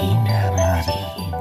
Imagina Madrid.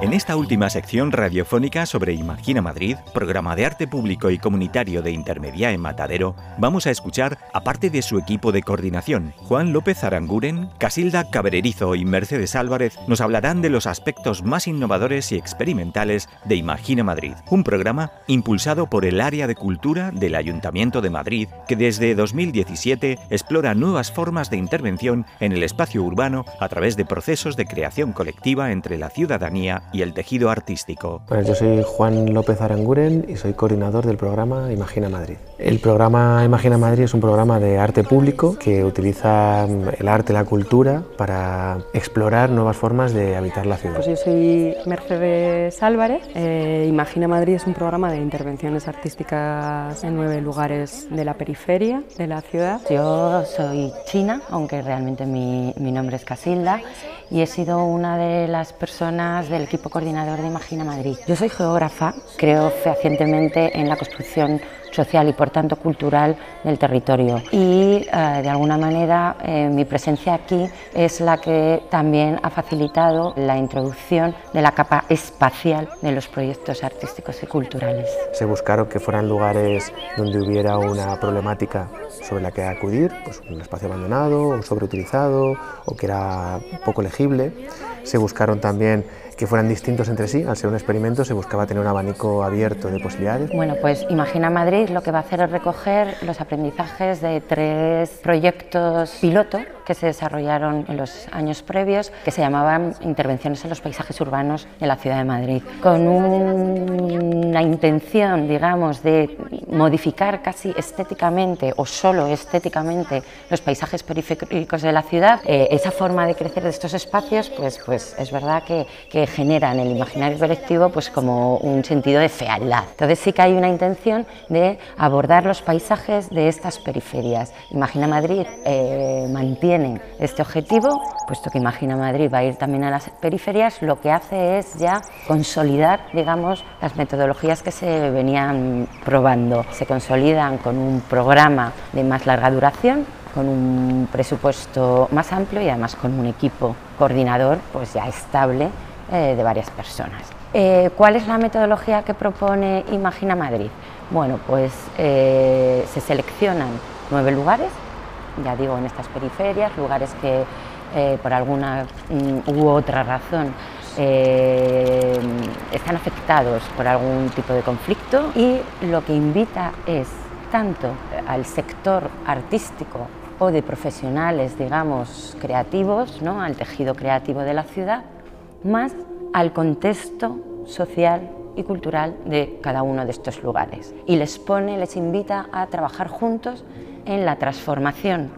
En esta última sección radiofónica sobre Imagina Madrid, programa de arte público y comunitario de Intermedia en Matadero, vamos a escuchar, aparte de su equipo de coordinación, Juan López Aranguren, Casilda Cabrerizo y Mercedes Álvarez, nos hablarán de los aspectos más innovadores y experimentales de Imagina Madrid, un programa impulsado por el Área de Cultura del Ayuntamiento de Madrid, que desde 2017 explora nuevas formas de intervención en el espacio urbano a través de procesos de creación colectiva entre la ciudadanía y el tejido artístico. Pues yo soy Juan López Aranguren y soy coordinador del programa Imagina Madrid. El programa Imagina Madrid es un programa de arte público que utiliza el arte y la cultura para explorar nuevas formas de habitar la ciudad. Pues yo soy Mercedes Álvarez. Eh, Imagina Madrid es un programa de intervenciones artísticas en nueve lugares de la periferia de la ciudad. Yo soy china, aunque realmente mi, mi nombre es Casilda y he sido una de las personas del equipo coordinador de Imagina Madrid. Yo soy geógrafa, creo fehacientemente en la construcción social y por tanto cultural del territorio. Y eh, de alguna manera eh, mi presencia aquí es la que también ha facilitado la introducción de la capa espacial de los proyectos artísticos y culturales. Se buscaron que fueran lugares donde hubiera una problemática sobre la que acudir, pues un espacio abandonado o sobreutilizado o que era poco legible. Se buscaron también que fueran distintos entre sí. Al ser un experimento se buscaba tener un abanico abierto de posibilidades. Bueno, pues Imagina Madrid lo que va a hacer es recoger los aprendizajes de tres proyectos piloto que se desarrollaron en los años previos, que se llamaban Intervenciones en los paisajes urbanos de la ciudad de Madrid, con una intención, digamos, de modificar casi estéticamente o solo estéticamente los paisajes periféricos de la ciudad. Eh, esa forma de crecer de estos espacios, pues, pues es verdad que, que genera en el imaginario colectivo pues como un sentido de fealdad. Entonces sí que hay una intención de abordar los paisajes de estas periferias. Imagina Madrid eh, mantiene este objetivo, puesto que Imagina Madrid va a ir también a las periferias, lo que hace es ya consolidar, digamos, las metodologías que se venían probando. Se consolidan con un programa de más larga duración, con un presupuesto más amplio y además con un equipo coordinador pues ya estable eh, de varias personas. Eh, ¿Cuál es la metodología que propone Imagina Madrid? Bueno, pues eh, se seleccionan nueve lugares, ya digo, en estas periferias, lugares que por alguna mm, u otra razón están afectados por algún tipo de conflicto y lo que invita es tanto al sector artístico o de profesionales, digamos, creativos, ¿no? al tejido creativo de la ciudad, más al contexto social y cultural de cada uno de estos lugares. Y les pone, les invita a trabajar juntos en la transformación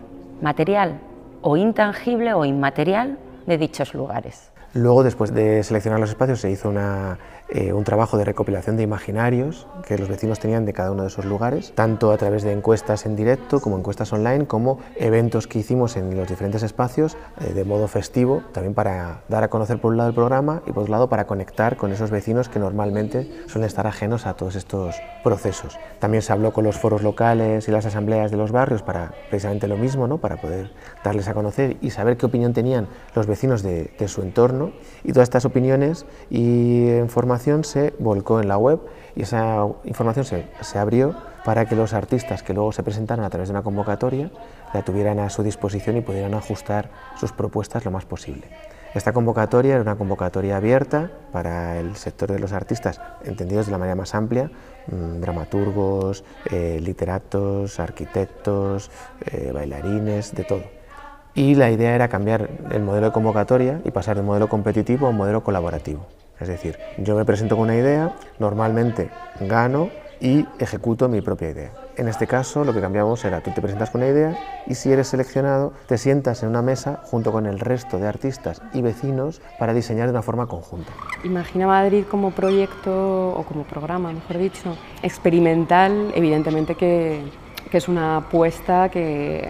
material o intangible o inmaterial de dichos lugares. Luego, después de seleccionar los espacios, se hizo una eh, un trabajo de recopilación de imaginarios que los vecinos tenían de cada uno de esos lugares, tanto a través de encuestas en directo como encuestas online, como eventos que hicimos en los diferentes espacios eh, de modo festivo, también para dar a conocer por un lado el programa y por otro lado para conectar con esos vecinos que normalmente suelen estar ajenos a todos estos procesos. También se habló con los foros locales y las asambleas de los barrios para precisamente lo mismo, ¿no? para poder darles a conocer y saber qué opinión tenían los vecinos de, de su entorno y todas estas opiniones y información se volcó en la web y esa información se, se, abrió para que los artistas que luego se presentaran a través de una convocatoria la tuvieran a su disposición y pudieran ajustar sus propuestas lo más posible. Esta convocatoria era una convocatoria abierta para el sector de los artistas, entendidos de la manera más amplia, mmm, dramaturgos, eh, literatos, arquitectos, eh, bailarines, de todo. Y la idea era cambiar el modelo de convocatoria y pasar de modelo competitivo a un modelo colaborativo. Es decir, yo me presento con una idea, normalmente gano y ejecuto mi propia idea. En este caso lo que cambiamos era tú te presentas con una idea y si eres seleccionado te sientas en una mesa junto con el resto de artistas y vecinos para diseñar de una forma conjunta. Imagina Madrid como proyecto o como programa, mejor dicho, experimental, evidentemente que que es una apuesta que,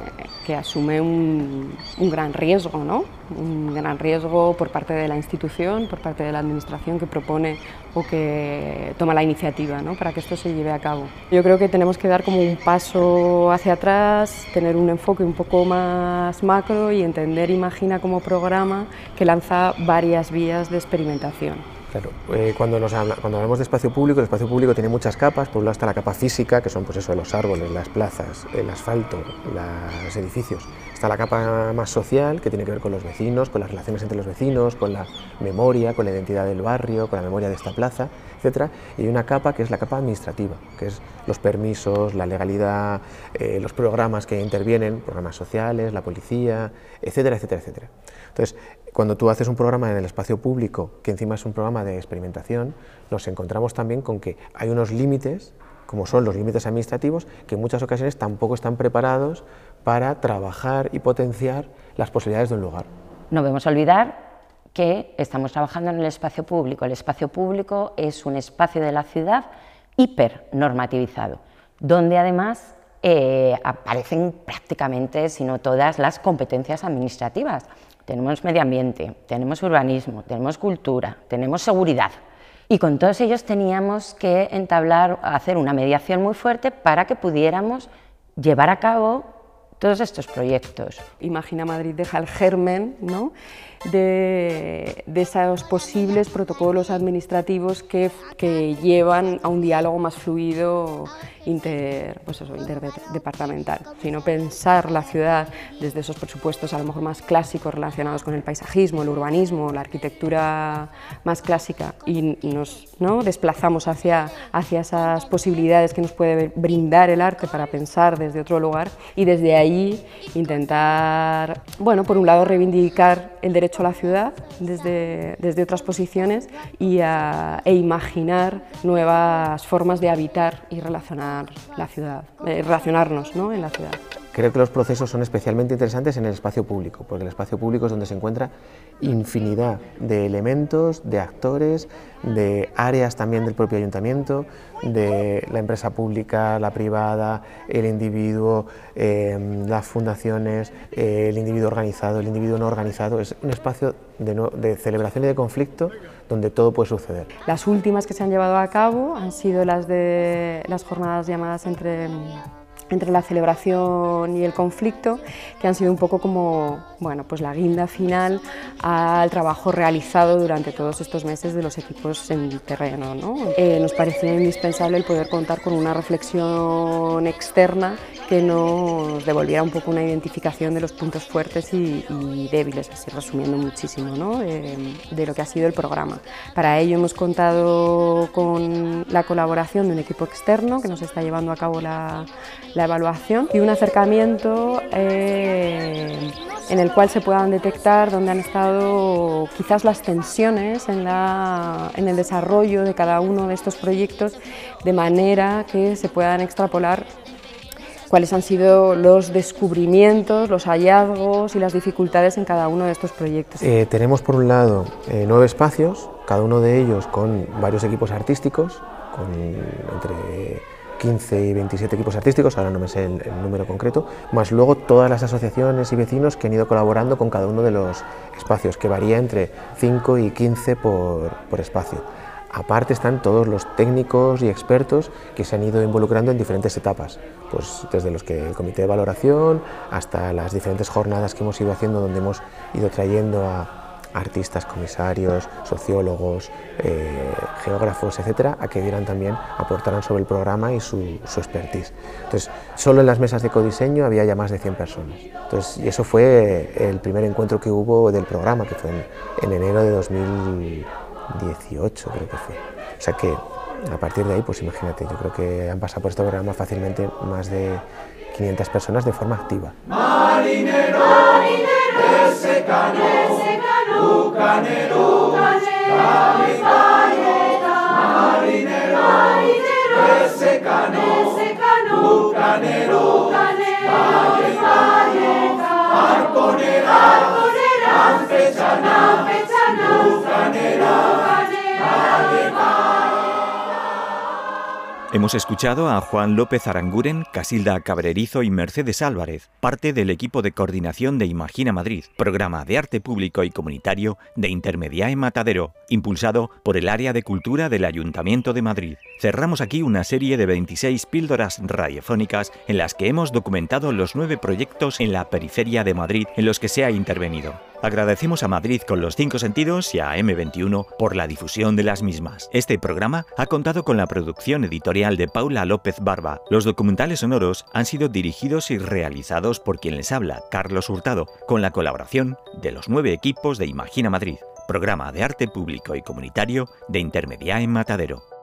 asume un, un, gran riesgo, ¿no? un gran riesgo por parte de la institución, por parte de la administración que propone o que toma la iniciativa ¿no? para que esto se lleve a cabo. Yo creo que tenemos que dar como un paso hacia atrás, tener un enfoque un poco más macro y entender Imagina como programa que lanza varias vías de experimentación. Claro, eh, cuando, cuando hablamos de espacio público, el espacio público tiene muchas capas. Por un lado está la capa física, que son pues eso, los árboles, las plazas, el asfalto, los edificios. Está la capa más social, que tiene que ver con los vecinos, con las relaciones entre los vecinos, con la memoria, con la identidad del barrio, con la memoria de esta plaza, etc. Y hay una capa que es la capa administrativa, que es los permisos, la legalidad, eh, los programas que intervienen, programas sociales, la policía, etcétera, etcétera, etcétera. Entonces, cuando tú haces un programa en el espacio público, que encima es un programa de experimentación, nos encontramos también con que hay unos límites, como son los límites administrativos, que en muchas ocasiones tampoco están preparados para trabajar y potenciar las posibilidades de un lugar. No debemos olvidar que estamos trabajando en el espacio público. El espacio público es un espacio de la ciudad hipernormativizado, donde además eh, aparecen prácticamente, si no todas, las competencias administrativas tenemos medio ambiente, tenemos urbanismo, tenemos cultura, tenemos seguridad. Y con todos ellos teníamos que entablar, hacer una mediación muy fuerte para que pudiéramos llevar a cabo todos estos proyectos. Imagina Madrid deja el germen ¿no? de, esos posibles protocolos administrativos que, que, llevan a un diálogo más fluido inter, pues eso, interdepartamental, sino pensar la ciudad desde esos presupuestos a lo mejor más clásicos relacionados con el paisajismo, el urbanismo, la arquitectura más clásica y nos ¿no? desplazamos hacia, hacia esas posibilidades que nos puede brindar el arte para pensar desde otro lugar y desde ahí intentar, bueno, por un lado reivindicar el derecho a la ciudad desde, desde otras posiciones y e imaginar nuevas formas de habitar y relacionar la ciudad, eh, relacionarnos ¿no? en la ciudad. Creo que los procesos son especialmente interesantes en el espacio público, porque el espacio público es donde se encuentra infinidad de elementos, de actores, de áreas también del propio ayuntamiento, de la empresa pública, la privada, el individuo, em, las fundaciones, el individuo organizado, el individuo no organizado. Es un espacio de, de celebración y de conflicto donde todo puede suceder. Las últimas que se han llevado a cabo han sido las de las jornadas llamadas entre entre la celebración y el conflicto, que han sido un poco como bueno, pues la guinda final al trabajo realizado durante todos estos meses de los equipos en terreno. ¿no? Eh, nos parecía indispensable el poder contar con una reflexión externa que nos devolviera un poco una identificación de los puntos fuertes y, débiles, así resumiendo muchísimo ¿no? de, lo que ha sido el programa. Para ello hemos contado con la colaboración de un equipo externo que nos está llevando a cabo la, la evaluación y un acercamiento eh, en el cual se puedan detectar dónde han estado quizás las tensiones en, la, en el desarrollo de cada uno de estos proyectos de manera que se puedan extrapolar cuáles han sido los descubrimientos, los hallazgos y las dificultades en cada uno de estos proyectos. Eh, tenemos por un lado eh, nueve espacios, cada uno de ellos con varios equipos artísticos, con entre 15 y 27 equipos artísticos, ahora no me sé el, número concreto, más luego todas las asociaciones y vecinos que han ido colaborando con cada uno de los espacios, que varía entre 5 y 15 por, por espacio. Aparte están todos los técnicos y expertos que se han ido involucrando en diferentes etapas, pues desde los que el comité de valoración hasta las diferentes jornadas que hemos ido haciendo donde hemos ido trayendo a artistas, comisarios, sociólogos, eh, geógrafos, etcétera, a que dieran también, aportaran sobre el programa y su, su, expertise. Entonces, solo en las mesas de codiseño había ya más de 100 personas. Entonces, y eso fue el primer encuentro que hubo del programa, que fue en, en enero de 2018, creo que fue. O sea que a partir de ahí, pues imagínate, yo creo que han pasado por este programa fácilmente más de 500 personas de forma activa. Marinero, Marinero, ese bucanero, capitano, marinero, ese cano, bucanero, arconera, campechana, Hemos escuchado a Juan López Aranguren, Casilda Cabrerizo y Mercedes Álvarez, parte del equipo de coordinación de Imagina Madrid, programa de arte público y comunitario de Intermedia en Matadero, impulsado por el área de cultura del Ayuntamiento de Madrid. Cerramos aquí una serie de 26 píldoras radiofónicas en las que hemos documentado los nueve proyectos en la periferia de Madrid en los que se ha intervenido. Agradecemos a Madrid con los cinco sentidos y a M21 por la difusión de las mismas. Este programa ha contado con la producción editorial de Paula López Barba. Los documentales sonoros han sido dirigidos y realizados por quien les habla, Carlos Hurtado, con la colaboración de los nueve equipos de Imagina Madrid, programa de arte público y comunitario de Intermedia en Matadero.